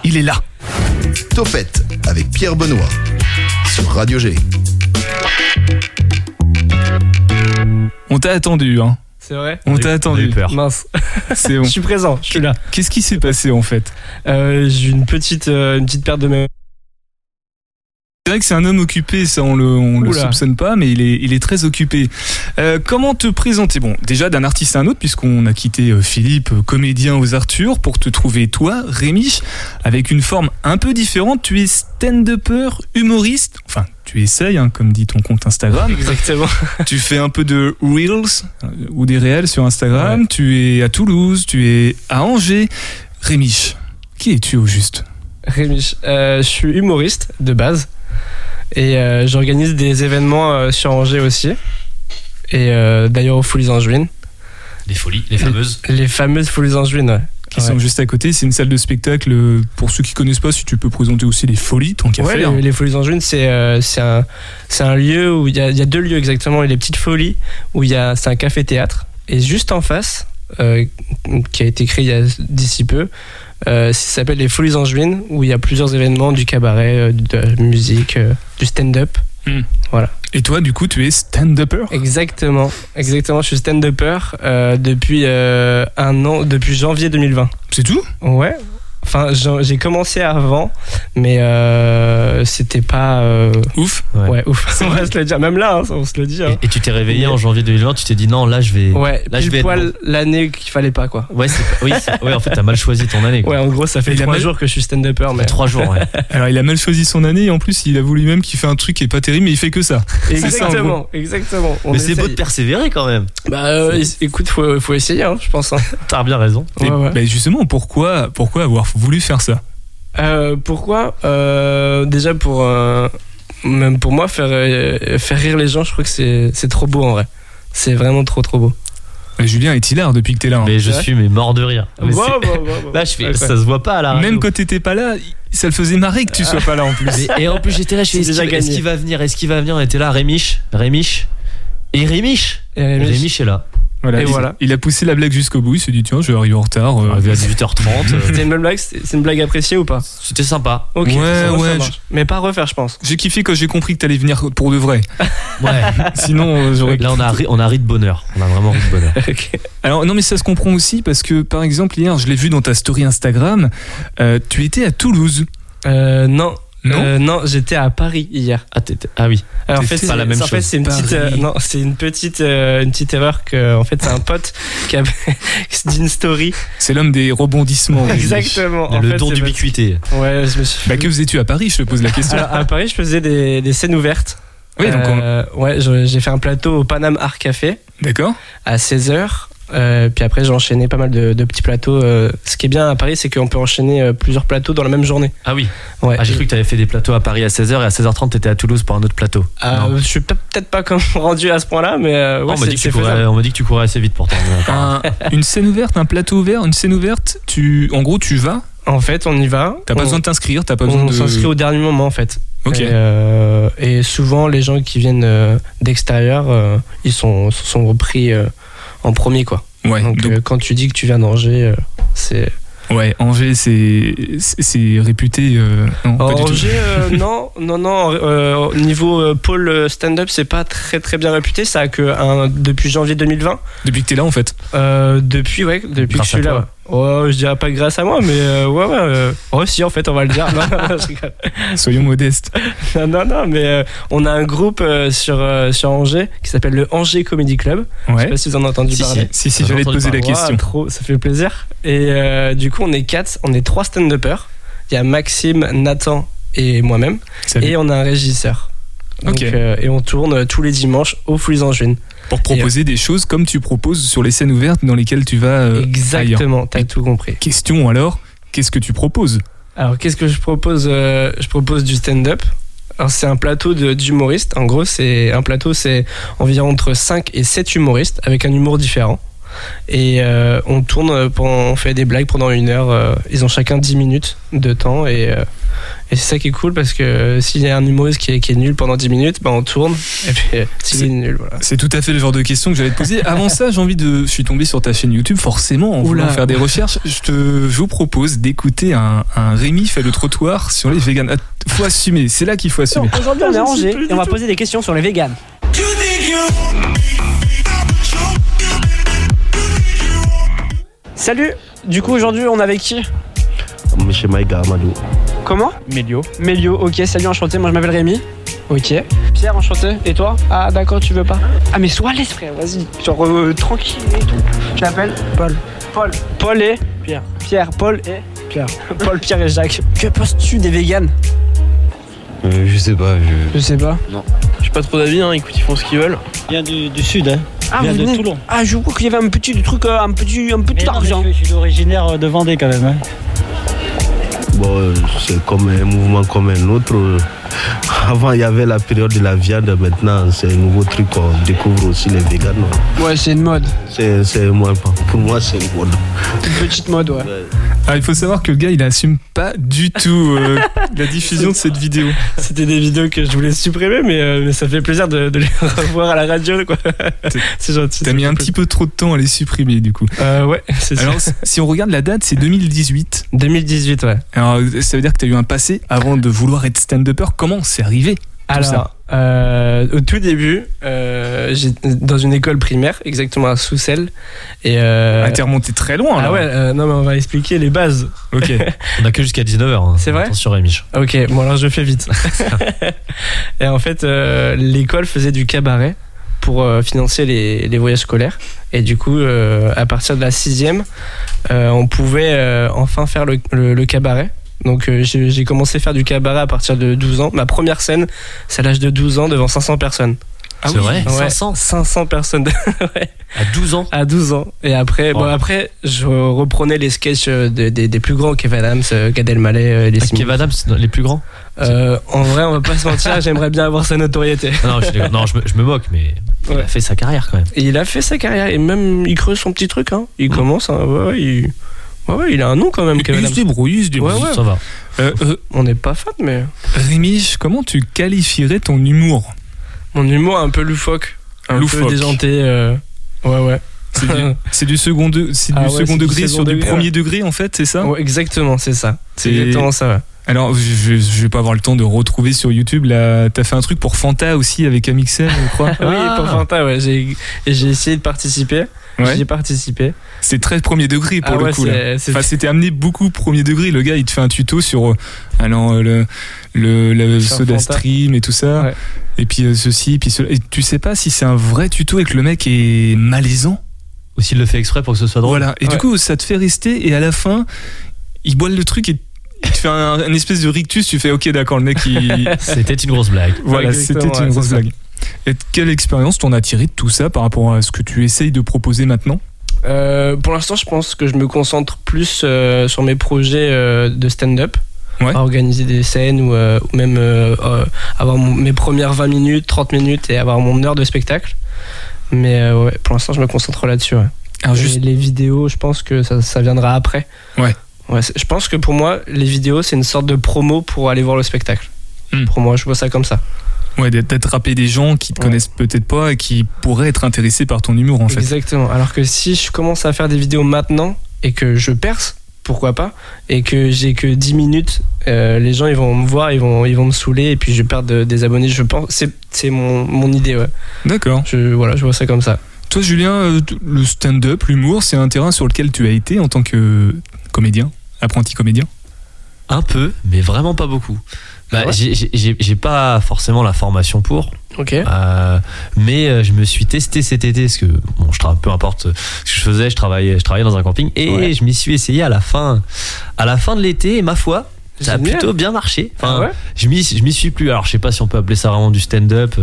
Il est là. Topette avec Pierre Benoît sur Radio G. On t'a attendu, hein. C'est vrai On t'a attendu. Mince. C'est bon. Je suis présent, je suis là. Qu'est-ce qui s'est passé en fait? Euh, J'ai une petite, euh, une petite perte de mémoire. C'est vrai que c'est un homme occupé, ça on le, on le Oula. soupçonne pas, mais il est, il est très occupé. Euh, comment te présenter? Bon, déjà d'un artiste à un autre, puisqu'on a quitté euh, Philippe, euh, comédien aux Arthur, pour te trouver toi, Rémi, avec une forme un peu différente. Tu es stand-upper, humoriste, enfin tu essayes, hein, comme dit ton compte Instagram. Exactement. tu fais un peu de reels ou des réels sur Instagram. Tu es à Toulouse, tu es à Angers. Rémi, qui es-tu au juste? Rémi, euh, je suis humoriste de base et euh, j'organise des événements euh, sur Angers aussi. Et euh, d'ailleurs aux Folies Angevines. Les folies, les fameuses. Les fameuses Folies Angevines, ouais. qui Ouais. sont juste à côté. C'est une salle de spectacle. Pour ceux qui connaissent pas, si tu peux présenter aussi les folies, tant qu'à Ouais, faire. les, les Folies Angevines, c'est euh, c'est un, c'est un lieu où il y a, il y a deux lieux exactement. Il y a les petites folies où il y a c'est un café-théâtre et juste en face, euh, qui a été créé il y a d'ici peu, ça s'appelle les Folies Angevines où il y a plusieurs événements du cabaret, euh, de la musique, euh, du stand-up. Et toi, du coup, tu es stand-upper? Exactement, exactement. Je suis stand-upper euh, depuis euh, un an, depuis janvier 2020. C'est tout? Ouais. Enfin, j'ai commencé avant, mais euh, c'était pas euh, ouf. Ouais. Ouais, ouf. on va se le dire. Même là, hein, on se le dit. hein. Et tu t'es réveillé en janvier 2020, tu t'es dit non, là je vais. Ouais, là je vais poil l'année qu'il fallait pas, quoi. Ouais, oui, ouais, en fait, t'as mal choisi ton année. Quoi. Ouais, en gros, ça fait a trois mal- jours que je suis stand-upper, mais. Trois jours, ouais. Alors, il a mal choisi son année et en plus, il avoue lui-même qu'il fait un truc qui est pas terrible, mais il fait que ça. Exactement, exactement. On Mais c'est beau de persévérer quand même. Bah, euh, écoute, faut, faut essayer, hein, je pense. hein. T'as bien raison. Et, bah, justement, pourquoi, pourquoi avoir voulu faire ça Euh, pourquoi? Euh, Déjà pour euh, même pour moi faire euh, faire rire les gens, je crois que c'est c'est trop beau en vrai. C'est vraiment trop trop beau. Bah, Julien est hilar depuis que t'es là. hein. Mais je suis mais mort de rire. Mais Wow, c'est- wow, wow, wow. Là, je fais, Ouais, ça se voit pas à la radio. Même quand t'étais pas là, ça le faisait marrer que tu sois pas là en plus. Mais- et en plus, j'étais là, je fais, C'est est-ce déjà qu'il est-ce gagné. qu'il va venir Est-ce qu'il va venir? On était là, Rémiche, Rémiche. Et Rémiche? Rémiche est là. Voilà, Et il, voilà. il a poussé la blague jusqu'au bout. Il s'est dit tiens, je vais arriver en retard. euh, Arrivé à 18h30. euh, C'était une bonne blague, c'est une blague appréciée ou pas? C'était sympa. Ok, Ouais, ouais. Mais pas à refaire, je pense. J'ai kiffé quand j'ai compris que t'allais venir pour de vrai. Ouais. Sinon, euh, j'aurais. Là, on a, ri, on a ri de bonheur. On a vraiment ri de bonheur. Ok. Alors non, mais ça se comprend aussi parce que par exemple hier, je l'ai vu dans ta story Instagram. euh, tu étais à Toulouse. Euh, non. Non Euh, non, j'étais à Paris hier. Ah, t'étais- ah oui. Alors, en fait, pas la c'est- même en fait, c'est une euh, non, c'est une petite, euh, une petite erreur que, en fait, c'est un pote qui a qui se dit une story. C'est l'homme des rebondissements. Exactement. En le fait, don c'est d'ubiquité. Ouais, je me suis. Bah que faisais-tu à Paris? Je te pose la question. Alors, à Paris, je faisais des, des scènes ouvertes. oui, donc on- Euh, ouais, j'ai fait un plateau au Paname Art Café d'accord. à 16h. Puis après, j'ai enchaîné pas mal de, de petits plateaux. euh, ce qui est bien à Paris, c'est qu'on peut enchaîner euh, plusieurs plateaux dans la même journée. Ah oui. Ouais. Ah, j'ai cru que t'avais fait des plateaux à Paris à 16h et à 16h30 t'étais à Toulouse pour un autre plateau. Euh, Non. je suis peut- peut-être pas comme rendu à ce point-là, mais euh, ouais, on m'a c'est dit que tu courais- faisable. on m'a dit que tu courais assez vite pourtant. Un- une scène ouverte, un plateau ouvert, une scène ouverte. Tu, en gros, tu vas. En fait, on y va. T'as pas On- besoin de t'inscrire. T'as pas besoin on de. s'inscrit au dernier moment en fait. Ok. Et, euh, et souvent les gens qui viennent euh, d'extérieur, euh, ils sont sont repris euh, en premier quoi. Ouais. Donc, donc- euh, quand tu dis que tu viens d'Angers, euh, c'est. ouais. Angers, c'est c'est réputé. euh, non, pas du tout. Angers, euh, non, non, non. euh, au niveau pôle stand-up, c'est pas très très bien réputé. Ça a que un, depuis janvier 2020. Depuis que t'es là, en fait. Euh, depuis ouais, depuis Grâce que je suis là. Oh, je dirais pas grâce à moi, mais euh, ouais, ouais. euh, oh, si, en fait, on va le dire. Non, non, je rigole. Soyons modestes. non, non, non, mais euh, on a un groupe euh, sur, euh, sur Angers qui s'appelle le Angers Comedy Club. Je sais Ouais. pas si vous en avez entendu Si, parler. si, si, si, j'allais te poser la question. Ouais, trop, ça fait plaisir. Et euh, du coup, on est quatre, on est trois stand-uppers. Il y a Maxime, Nathan et moi-même. Et on a un régisseur. Donc, euh, et on tourne euh, tous les dimanches au Fluis Angevine. Pour proposer des choses comme tu proposes sur les scènes ouvertes dans lesquelles tu vas euh. Exactement, t'as tout compris. Question alors, qu'est-ce que tu proposes? Alors, qu'est-ce que je propose Euh, Je propose du stand-up. Alors, c'est un plateau d'humoristes. En gros, c'est un plateau, c'est environ entre 5 et 7 humoristes avec un humour différent. Et euh, on tourne, pendant, on fait des blagues pendant une heure. euh, ils ont chacun 10 minutes de temps. Et, euh, et c'est ça qui est cool parce que euh, s'il y a un humoriste qui est, qui est nul pendant 10 minutes, bah, on tourne. Et puis, euh, s'il C'est- est nul, voilà. C'est tout à fait le genre de question que j'allais te poser. Avant ça, j'ai envie de. Je suis tombé sur ta chaîne YouTube, forcément, en voulant Oula. faire des recherches. Je, te, je vous propose d'écouter un, un Rémi fait le trottoir sur les vegans. Ah, Faut assumer, c'est là qu'il faut assumer. Aujourd'hui, on est Angers et on va poser des questions sur les véganes. Salut Du coup, aujourd'hui, on est avec qui? Monsieur Maïga Amadou. Comment Mélio. Mélio, ok, salut, enchanté, moi je m'appelle Rémi. Ok. Pierre, enchanté. Et toi Ah, d'accord, tu veux pas Ah, mais sois à l'aise, frère, vas-y. Genre, euh, tranquille et tout. Je t'appelle Paul. Paul. Paul et Pierre. Pierre, Paul et Pierre. Paul, Pierre et Jacques. Que penses-tu des véganes Euh, je sais pas. Je... Je sais pas. J'ai pas trop d'avis, hein, écoute, ils font ce qu'ils veulent. Il vient du, du sud, hein. Ah, Il vient vous de venez- Toulon. Ah, je vois qu'il y avait un petit truc, euh, un petit, un petit Mais non, mais argent. je, je suis originaire de Vendée quand même. hein. C'est comme un mouvement comme un autre. Avant, il y avait la période de la viande. Maintenant, c'est un nouveau truc. On découvre aussi les véganes. Ouais, c'est une mode. C'est, c'est moins, pour moi, c'est une mode. Une petite mode, ouais. Ah, il faut savoir que le gars, il assume pas du tout euh, la diffusion de cette vidéo. C'était des vidéos que je voulais supprimer, mais, euh, mais ça fait plaisir de, de les revoir à la radio, quoi. c'est gentil. T'as mis un petit peu trop de temps à les supprimer, du coup. Euh, ouais, c'est ça. Alors, si on regarde la date, c'est 2018. 2018, ouais. Alors, ça veut dire que tu as eu un passé avant de vouloir être stand-upper. Comment c'est arrivé tout ça Alors, euh, au tout début, euh, j'étais dans une école primaire, exactement à Soussel. Et euh, Ah, t'es remonté très loin, là. Ah ouais, euh, non, mais on va expliquer les bases. Ok. On a que jusqu'à 19h. C'est vrai Attention, Rémi. Ok, bon alors je fais vite. et en fait, euh, l'école faisait du cabaret pour euh, financer les, les voyages scolaires. Et du coup, euh, à partir de la sixième, euh, on pouvait euh, enfin faire le, le- le cabaret. Donc euh, j'ai commencé à faire du cabaret à partir de 12 ans. Ma première scène, c'est à l'âge de 12 ans devant 500 personnes. Ah C'est vrai Ouais, 500 500 personnes. Ouais. À 12 ans À 12 ans. Et après, bon, après je reprenais les sketchs euh, de- des- des plus grands, Kevin Adams, euh, Gad Elmaleh, les Ah. Kev Adams, c'est les plus grands Euh, en vrai, on va pas se mentir, j'aimerais bien avoir sa notoriété. Ah Non, je, non me, je me moque, mais il Ouais. a fait sa carrière quand même. Et il a fait sa carrière et même il creuse son petit truc. Hein. Il commence, hein, ouais, ouais, il... ouais, ouais, il a un nom quand même. Kevin Il se débrouille, il se débrouille. Ouais, ouais. Ça va. Euh, euh, On n'est pas fan, mais Rémi, comment tu qualifierais ton humour? Mon humour un peu loufoque, un Loufoque. peu déjanté. euh, Ouais, ouais. C'est du, du second, de- c'est du Ah ouais, second du degré second sur du premier degré, en fait, c'est ça? Ouais, exactement, c'est ça. C'est exactement ça. ouais. Alors, je, je, vais pas avoir le temps de retrouver sur YouTube. Là, t'as fait un truc pour Fanta aussi avec Amixem, je crois. Oui, pour Fanta, ouais. J'ai essayé de participer. Ouais. J'ai participé. C'est très premier degré pour Ah le ouais, coup. Enfin, c'était amené beaucoup premier degré. Le gars, il te fait un tuto sur euh, alors, euh, le, le, soda stream et tout ça. Ouais. Et puis euh, ceci, puis cela. Et tu sais pas si c'est un vrai tuto et que le mec est malaisant? Ou s'il le fait exprès pour que ce soit drôle. Voilà. Et du coup, ça te fait rester. Et à la fin, il boit le truc et il te fait un, un espèce de rictus. Tu fais OK, d'accord, le mec, il. C'était une grosse blague. voilà, c'était une ouais, grosse blague. Et quelle expérience t'en as tiré de tout ça par rapport à ce que tu essayes de proposer maintenant Euh, pour l'instant, je pense que je me concentre plus euh, sur mes projets euh, de stand-up. Ouais. À organiser des scènes ou, ou même avoir mon- mes premières 20 minutes, 30 minutes et avoir mon heure de spectacle. Mais ouais, pour l'instant, je me concentre là-dessus. ouais. Alors, Et juste. les vidéos, je pense que ça, ça viendra après. Ouais. Je pense que pour moi, les vidéos, c'est une sorte de promo pour aller voir le spectacle. Hmm. Pour moi, je vois ça comme ça. Ouais, d'attraper des gens qui te Ouais. connaissent peut-être pas et qui pourraient être intéressés par ton humour en fait. Exactement. Alors que si je commence à faire des vidéos maintenant et que je perce, pourquoi pas, et que j'ai que 10 minutes, euh, les gens ils vont me voir, ils vont, ils vont me saouler et puis je perds de- des abonnés. Je pense, c'est, mon, mon idée. Ouais. D'accord. Je, voilà, je vois ça comme ça. Toi, Julien, euh, le stand-up, l'humour, c'est un terrain sur lequel tu as été en tant que comédien, apprenti comédien? Un peu, mais vraiment pas beaucoup. Bah, j'ai- j'ai- pas forcément la formation pour. Ok. Euh, mais euh, je me suis testé cet été parce que bon, je peu importe ce que je faisais, je travaillais, je travaillais dans un camping et Ouais. je m'y suis essayé à la fin, à la fin de l'été. Et ma foi, ça a Génial. plutôt bien marché. Enfin, Ah ouais je m'y, suis plus. Alors, je sais pas si on peut appeler ça vraiment du stand-up.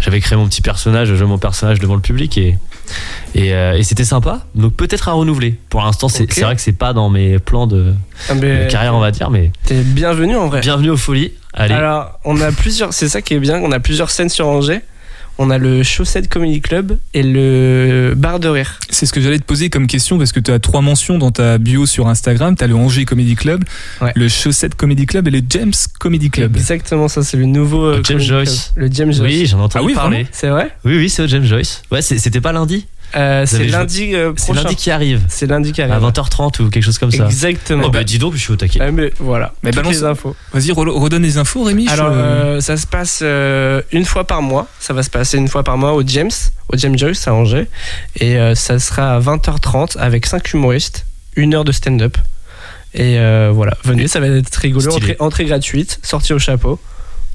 J'avais créé mon petit personnage, je jouais mon personnage devant le public et et, euh, et c'était sympa. Donc peut-être à renouveler. Pour l'instant, c'est vrai que c'est pas dans mes plans de, Ah, de carrière, on va dire, mais T'es bienvenu en vrai. bienvenue aux folies. Allez. Alors, on a plusieurs. C'est ça qui est bien. On a plusieurs scènes sur Angers. On a le Chaussette Comedy Club et le Bar de Rire. C'est ce que j'allais te poser comme question parce que tu as trois mentions dans ta bio sur Instagram. Tu as le Angers Comedy Club, le Chaussette Comedy Club et le James Comedy Club. Exactement, ça c'est le nouveau. euh, James Joyce. Club. Le James Joyce. Oui, j'en ai entendu Ah oui, parler. C'est vrai? Oui, oui, c'est au James Joyce. Ouais, c'est- c'était pas lundi? Euh, C'est lundi euh, C'est prochain. lundi qui arrive. C'est lundi qui arrive. À 20h30 ou quelque chose comme ça. Exactement. Oh, bah, dis donc, je suis au taquet. Ah, mais voilà. Mais toutes balance- les infos. Vas-y, re- redonne les infos, Rémi. je- Alors, euh, ça se passe euh, une fois par mois. Ça va se passer une fois par mois au James, au James Joyce à Angers. Et euh, ça sera à 20h30 avec 5 humoristes, une heure de stand-up. Et euh, voilà, venez, ça va être rigolo. Entrée, entrée gratuite, sortie au chapeau.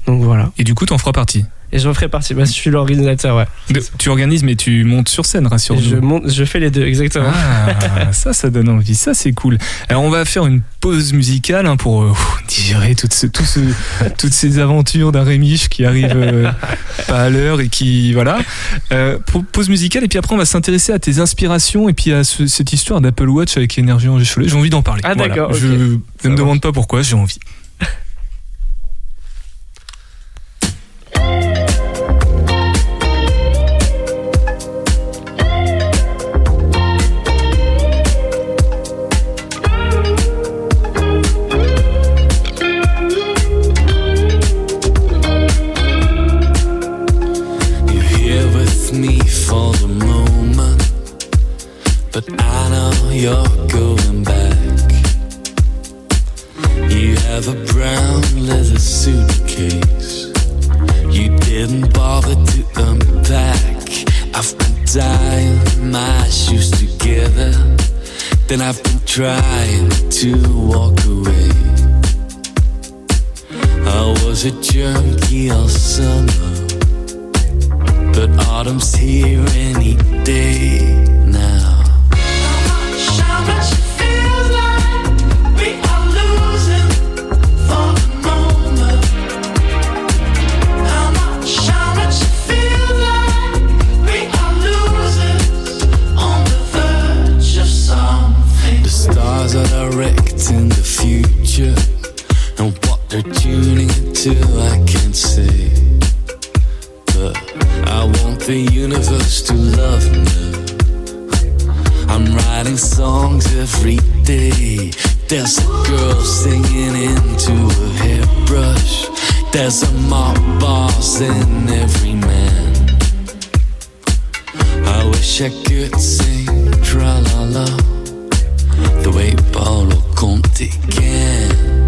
Donc voilà. Et du coup, t'en feras partie. Et je ferai partie. Bah, je suis l'organisateur, ouais. De- tu organises, mais tu montes sur scène, Et rassure-nous. je, monte, je fais les deux, exactement. Ah, ça, ça donne envie. Ça, c'est cool. Alors, on va faire une pause musicale hein, pour euh, digérer toutes, ce- tout ce- toutes ces aventures d'un Rémiche qui arrive euh, pas à l'heure et qui. Voilà. Euh, pause musicale, et puis après, on va s'intéresser à tes inspirations et puis à ce- cette histoire d'Apple Watch avec énergie en Cholet. J'ai envie d'en parler. Ah, Voilà. d'accord. Je ne me demande pas pourquoi, j'ai envie. Then I've been trying to walk away. I was a junkie all summer. But autumn's here any day tra la la the way Paolo Conti can.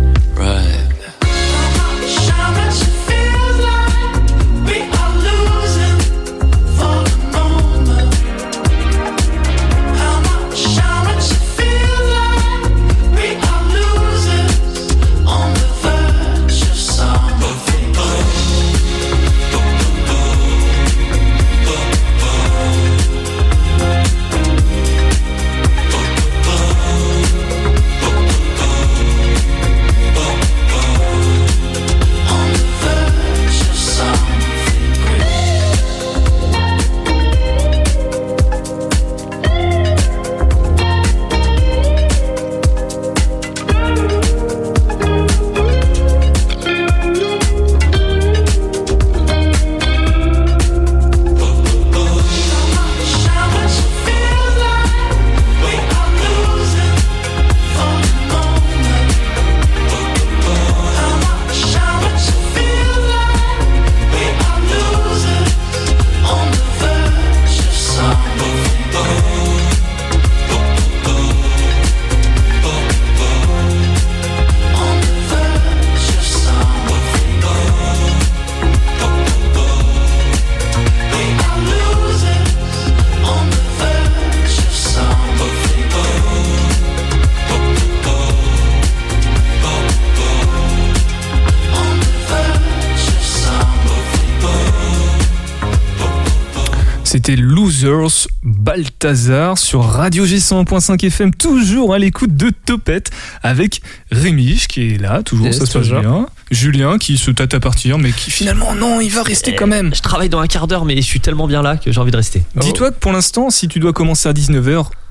Balthazar sur Radio G100.5 FM, toujours à l'écoute de Topette avec Rémi qui est là, toujours, Yes, ça se passe bien. Julien qui se tâte à partir, mais qui finalement, non, il va rester quand même. Je travaille dans un quart d'heure, mais je suis tellement bien là que j'ai envie de rester. Dis-toi que pour l'instant, si tu dois commencer à 19h et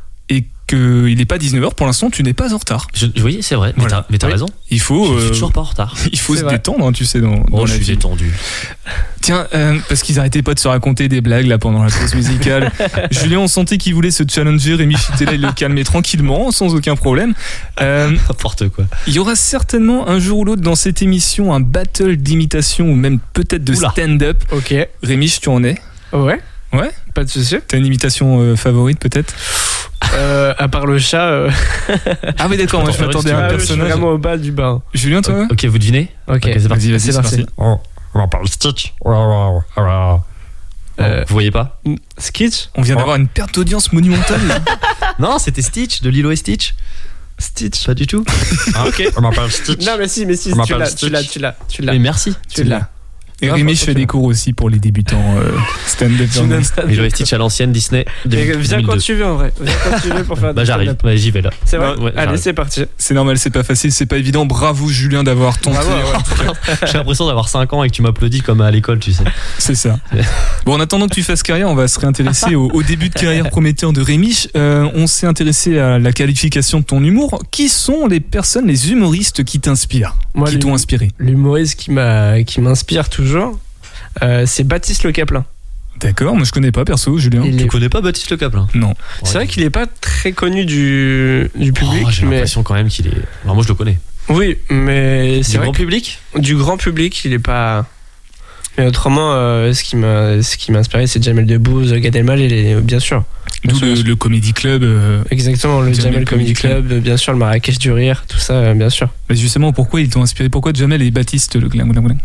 qu'il n'est pas 19h, pour l'instant, tu n'es pas en retard. Je, oui, c'est vrai, mais t'as mais t'as Oui. raison. Il faut. Je suis euh, toujours pas en retard. Il faut se vrai. détendre, hein, tu sais, dans, dans Oh, je la suis vie. détendu. Tiens, euh, parce qu'ils arrêtaient pas de se raconter des blagues là pendant la pause musicale. Julien, on sentait qu'il voulait se challenger. Rémi Chitela, il le calmait tranquillement, sans aucun problème. Euh, N'importe quoi. il y aura certainement un jour ou l'autre dans cette émission un battle d'imitation ou même peut-être de stand-up. Ok. Rémi, tu en es? Ouais. Ouais Pas de souci. T'as une imitation euh, favorite peut-être? Euh, à part le chat. euh, Ah oui, d'accord, moi je m'attendais à un oui, je suis personnage. vraiment au bas du bas. Julien, toi Ok, vous devinez Ok. c'est parti. Vas-y, vas-y, c'est parti. On, on m'appelle Stitch. Euh, Vous voyez pas Skitch On vient d'avoir une perte d'audience monumentale. Non, c'était Stitch de Lilo et Stitch. Stitch. Pas du tout. Ah, ok. On m'appelle Stitch. Non, mais si, mais si, On tu m'appelle l'as, Stitch. tu l'as, tu l'as, tu l'as. Mais merci. Tu l'as. Et Rémi, je fais des cours aussi pour les débutants euh, stand-up. Et de- Stitch à l'ancienne Disney. Mais 2000- Viens quand 2002. tu veux en vrai. Viens quand tu veux pour faire Bah j'arrive. Ouais, j'y vais là. C'est vrai Ouais, Allez, c'est parti. C'est normal, c'est pas facile, c'est pas évident. Bravo Julien d'avoir tenté. Bravo, J'ai l'impression d'avoir 5 ans et que tu m'applaudis comme à l'école, tu sais. C'est ça. Bon, en attendant que tu fasses carrière, on va se réintéresser au, au début de carrière prometteur de Rémi. Euh, on s'est intéressé à la qualification de ton humour. Qui sont les personnes, les humoristes qui t'inspirent? Moi, Qui t'ont inspiré? L'humoriste qui m'a, qui m'inspire toujours, euh, c'est Baptiste Le Caplin. D'accord, moi je connais pas perso, Julien. Il Tu est- connais pas Baptiste Le Caplin? Non. C'est vrai qu'il est pas très connu du, du public, Oh, J'ai mais l'impression quand même qu'il est. Alors, moi je le connais. oui, mais c'est Du vrai grand public? du grand public, il est pas. Mais autrement, euh, ce qui m'a, ce qui m'a inspiré, c'est Jamel Debbouze, Gad Elmaleh, et bien sûr. D'où le, le Comedy Club. euh, Exactement, le Jamel Jamel, Comedy Club, bien sûr, le Marrakech du rire, tout ça, euh, bien sûr. mais justement, pourquoi ils t'ont inspiré? Pourquoi Jamel et Baptiste le gling, gling, gling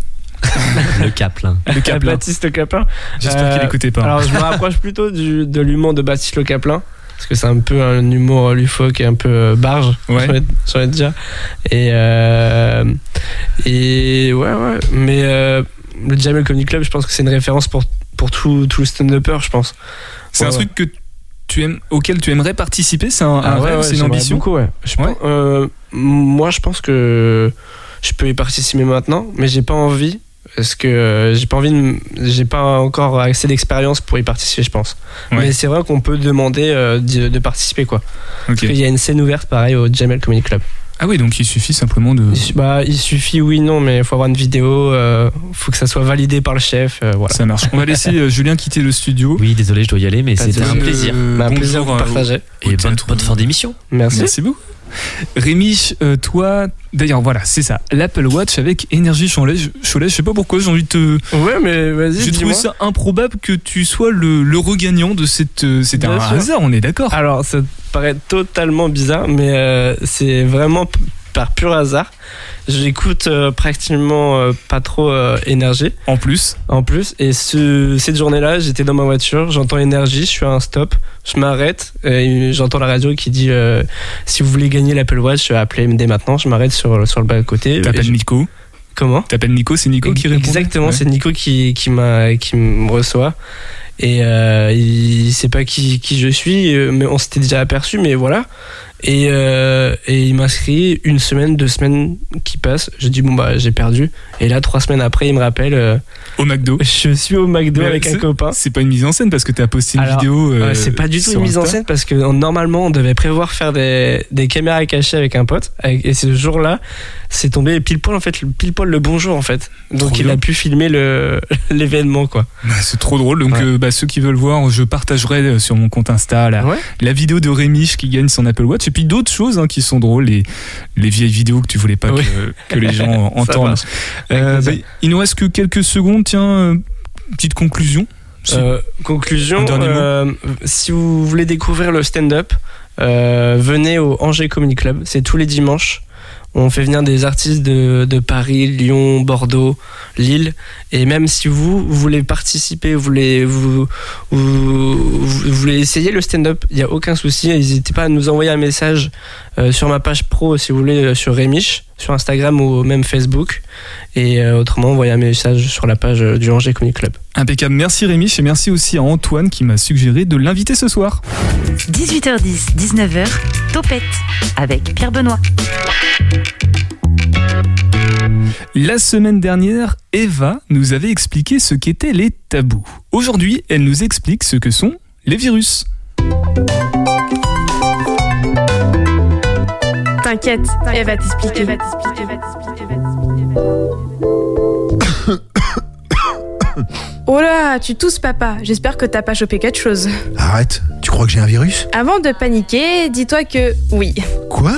Le Caplin. Le cap, là. Baptiste Le Caplin. J'espère Euh, qu'il écoutait pas. Alors, je me rapproche plutôt du, de l'humour de Baptiste Le Caplin. Parce que c'est un peu un humour loufoque et un peu euh, barge, Ouais. de dire. Et, euh, et ouais, ouais. Mais euh, le Jamel Comedy Club, je pense que c'est une référence pour, pour tout, tout le stand-upper, je pense. c'est un ouais. truc que tu aimes, auquel tu aimerais participer C'est un, un Ah ouais, rêve, ouais, c'est une ambition? beaucoup, ouais. Je Ouais. pense- euh, moi, je pense que je peux y participer maintenant, mais j'ai pas envie. Parce que euh, j'ai pas envie de, j'ai pas encore assez d'expérience pour y participer, je pense. Ouais. Mais c'est vrai qu'on peut demander euh, de, de participer, quoi. Y a une scène ouverte, pareil, au Jamel Comedy Club. Ah oui, donc il suffit simplement de. Il, bah, il suffit, oui, non, mais il faut avoir une vidéo, euh, faut que ça soit validé par le chef, euh, voilà. Ça marche. On va laisser euh, Julien quitter le studio. Oui, désolé, je dois y aller, mais c'était un plaisir. Bah, un bonjour plaisir de partager. Et bonne, bonne fin d'émission. Merci. Merci beaucoup. Rémi, euh, toi, d'ailleurs, voilà, c'est ça, l'Apple Watch avec énergie Cholet. Cholet, je sais pas pourquoi, j'ai envie de te. Ouais, mais vas-y, J'ai trouvé ça improbable que tu sois le, le regagnant de cette. euh, C'est Bien un sûr. hasard, on est d'accord. Alors, ça paraît totalement bizarre, mais euh, c'est vraiment par pur hasard. J'écoute euh, pratiquement euh, pas trop euh, énergie En plus, en plus. Et ce, cette journée-là, j'étais dans ma voiture, j'entends énergie, je suis à un stop, je m'arrête, et j'entends la radio qui dit si vous voulez gagner l'Apple Watch, appelez dès maintenant. Je m'arrête sur, sur le bas à côté. Et t'appelles je- Nico. Comment T'appelles Nico, c'est Nico qui répond. Exactement, c'est Nico qui, qui, m'a, qui me reçoit. Et euh, il sait pas qui, qui je suis, mais on s'était déjà aperçu, mais voilà. Et, euh, et il m'inscrit une semaine, deux semaines qui passent. Je dis, bon, bah, j'ai perdu. Et là, trois semaines après, il me rappelle. euh, Au McDo. je suis au McDo Mais avec un c'est- copain. C'est pas une mise en scène parce que t'as posté une Alors, vidéo. euh, Ouais, c'est pas du tout sur une mise en Insta. scène parce que euh, normalement on devait prévoir faire des, des caméras cachées avec un pote avec- et ce jour-là c'est tombé pile poil en fait le- pile poil le bonjour en fait donc Trop il bien. a pu filmer le l'événement quoi Bah, c'est trop drôle. Donc, Ouais. euh, bah, ceux qui veulent voir, je partagerai euh, sur mon compte Insta la, Ouais. la vidéo de Rémi qui gagne son Apple Watch et puis d'autres choses hein, qui sont drôles, les, les vieilles vidéos que tu voulais pas Oui. que, que les gens entendent. Euh, bah, il nous reste que quelques secondes. Tiens, euh, petite conclusion. Si- Euh, conclusion euh, si vous voulez découvrir le stand-up euh, venez au Angers Comedy Club c'est tous les dimanches On fait venir des artistes de, Paris, Lyon, Bordeaux, Lille. Et même si vous, voulez participer, vous voulez, vous, vous, voulez essayer le stand-up, il n'y a aucun souci. N'hésitez pas à nous envoyer un message sur ma page pro, si vous voulez, euh, sur Rémiche, sur Instagram ou même Facebook. Et euh, autrement, envoyez un message sur la page euh, du Angers Comic Club. Impeccable, merci Rémi et merci aussi à Antoine qui m'a suggéré de l'inviter ce soir. 18h10, 19h, Topette avec Pierre Benoît. La semaine dernière, Eva nous avait expliqué ce qu'étaient les tabous. Aujourd'hui, elle nous explique ce que sont les virus. T'inquiète, elle va t'expliquer. Oh là, tu tousses papa. J'espère que t'as pas chopé quelque chose. Arrête, tu crois que j'ai un virus? Avant de paniquer, dis-toi que oui. Quoi?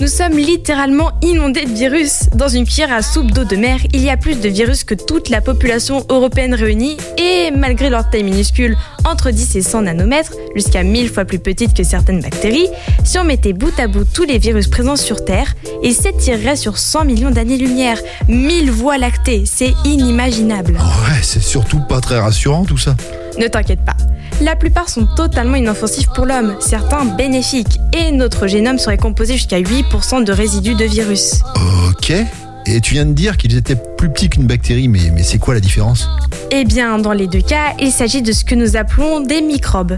Nous sommes littéralement inondés de virus. Dans une cuillère à soupe d'eau de mer, il y a plus de virus que toute la population européenne réunie et malgré leur taille minuscule, entre 10 et 100 nanomètres, jusqu'à 1000 fois plus petite que certaines bactéries, si on mettait bout à bout tous les virus présents sur Terre, ils s'étireraient sur 100 millions d'années-lumière. 1000 voies lactées, c'est inimaginable. Ouais, c'est surtout pas très rassurant tout ça. Ne t'inquiète pas. La plupart sont totalement inoffensifs pour l'homme, certains bénéfiques, et notre génome serait composé jusqu'à 8% de résidus de virus. Ok. Et tu viens de dire qu'ils étaient plus petits qu'une bactérie, mais, mais c'est quoi la différence? Eh bien, dans les deux cas, il s'agit de ce que nous appelons des microbes.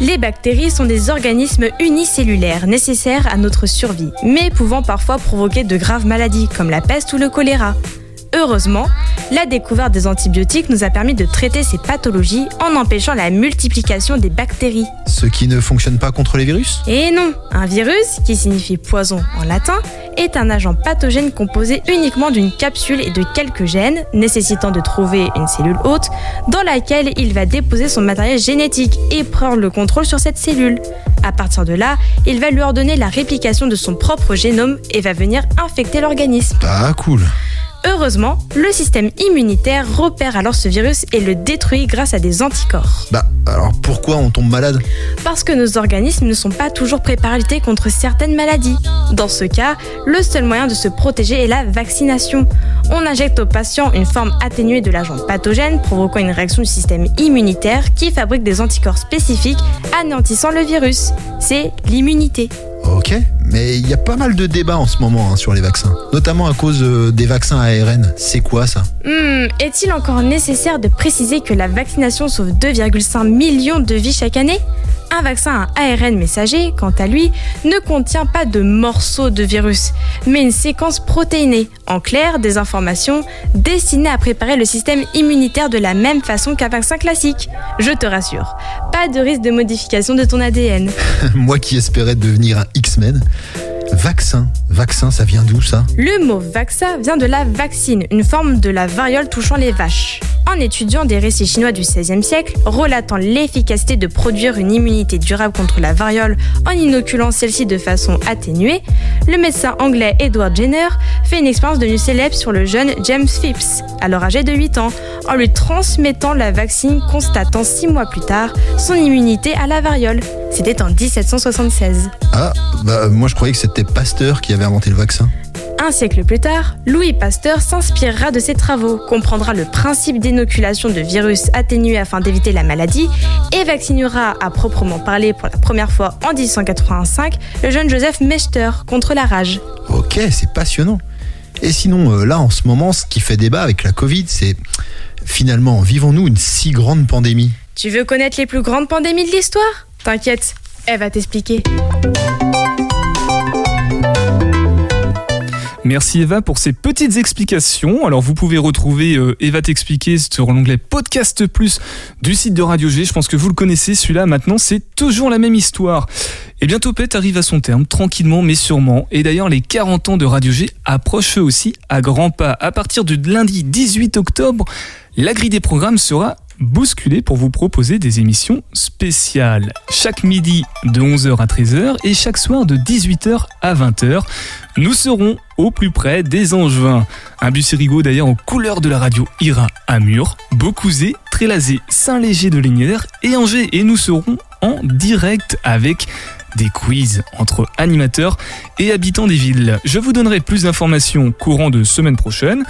Les bactéries sont des organismes unicellulaires nécessaires à notre survie, mais pouvant parfois provoquer de graves maladies comme la peste ou le choléra. Heureusement, la découverte des antibiotiques nous a permis de traiter ces pathologies en empêchant la multiplication des bactéries. Ce qui ne fonctionne pas contre les virus Et non, un virus, qui signifie poison en latin, est un agent pathogène composé uniquement d'une capsule et de quelques gènes, nécessitant de trouver une cellule hôte, dans laquelle il va déposer son matériel génétique et prendre le contrôle sur cette cellule. À partir de là, il va lui ordonner la réplication de son propre génome et va venir infecter l'organisme. Ah, cool. Heureusement, le système immunitaire repère alors ce virus et le détruit grâce à des anticorps. Bah, alors pourquoi on tombe malade? Parce que nos organismes ne sont pas toujours préparés à lutter contre certaines maladies. Dans ce cas, le seul moyen de se protéger est la vaccination. On injecte au patient une forme atténuée de l'agent pathogène provoquant une réaction du système immunitaire qui fabrique des anticorps spécifiques anéantissant le virus. C'est l'immunité. Ok, mais il y a pas mal de débats en ce moment hein, sur les vaccins, notamment à cause euh, des vaccins ARN. C'est quoi ça? Hmm, est-il encore nécessaire de préciser que la vaccination sauve 2,5 millions de vies chaque année? Un vaccin à ARN messager, quant à lui, ne contient pas de morceaux de virus, mais une séquence protéinée, en clair, des informations destinées à préparer le système immunitaire de la même façon qu'un vaccin classique. Je te rassure, pas de risque de modification de ton ADN. Moi qui espérais devenir un X-Men. Vaccin, vaccin, ça vient d'où ça? Le mot vaccin vient de la vaccine, une forme de la variole touchant les vaches. En étudiant des récits chinois du XVIe siècle, relatant l'efficacité de produire une immunité durable contre la variole en inoculant celle-ci de façon atténuée, le médecin anglais Edward Jenner fait une expérience devenue célèbre sur le jeune James Phipps, alors âgé de 8 ans, en lui transmettant la vaccine constatant 6 mois plus tard son immunité à la variole. C'était en 1776. Ah, bah moi je croyais que c'était Pasteur qui avait inventé le vaccin. Un siècle plus tard, Louis Pasteur s'inspirera de ses travaux, comprendra le principe d'inoculation de virus atténués afin d'éviter la maladie et vaccinera à proprement parler pour la première fois en 1885 le jeune Joseph Mechter contre la rage. Ok, c'est passionnant. Et sinon, euh, là en ce moment, ce qui fait débat avec la Covid, c'est finalement, vivons-nous une si grande pandémie? Tu veux connaître les plus grandes pandémies de l'histoire? T'inquiète, elle va t'expliquer. Merci Eva pour ces petites explications. Alors vous pouvez retrouver euh, Eva t'expliquer sur l'onglet Podcast Plus du site de Radio G. Je pense que vous le connaissez, celui-là maintenant c'est toujours la même histoire. Et bientôt Pet arrive à son terme, tranquillement mais sûrement. Et d'ailleurs les 40 ans de Radio G approchent eux aussi à grands pas. À partir du lundi 18 octobre, la grille des programmes sera bousculé pour vous proposer des émissions spéciales. Chaque midi de 11h à 13h et chaque soir de 18h à 20h, nous serons au plus près des Angevins. Un bus Rigaud d'ailleurs en couleur de la radio ira à Mur, Beaucouzé, Trélazé, Saint-Léger de Lignières et Angers. Et nous serons en direct avec des quiz entre animateurs et habitants des villes. Je vous donnerai plus d'informations courant de semaine prochaine.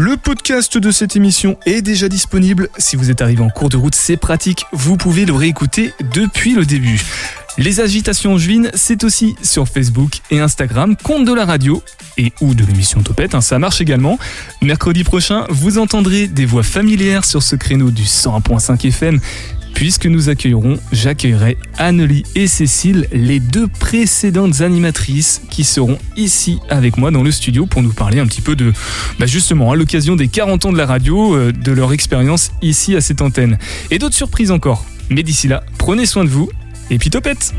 Le podcast de cette émission est déjà disponible. Si vous êtes arrivé en cours de route, c'est pratique. Vous pouvez le réécouter depuis le début. Les agitations juines, c'est aussi sur Facebook et Instagram, compte de la radio et ou de l'émission Topette, hein, ça marche également. Mercredi prochain, vous entendrez des voix familières sur ce créneau du 101.5 FM puisque nous accueillerons, j'accueillerai Annelie et Cécile, les deux précédentes animatrices qui seront ici avec moi dans le studio pour nous parler un petit peu de, bah, justement, à l'occasion des 40 ans de la radio, euh, de leur expérience ici à cette antenne. Et d'autres surprises encore. Mais d'ici là, prenez soin de vous et puis topette!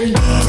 to leave.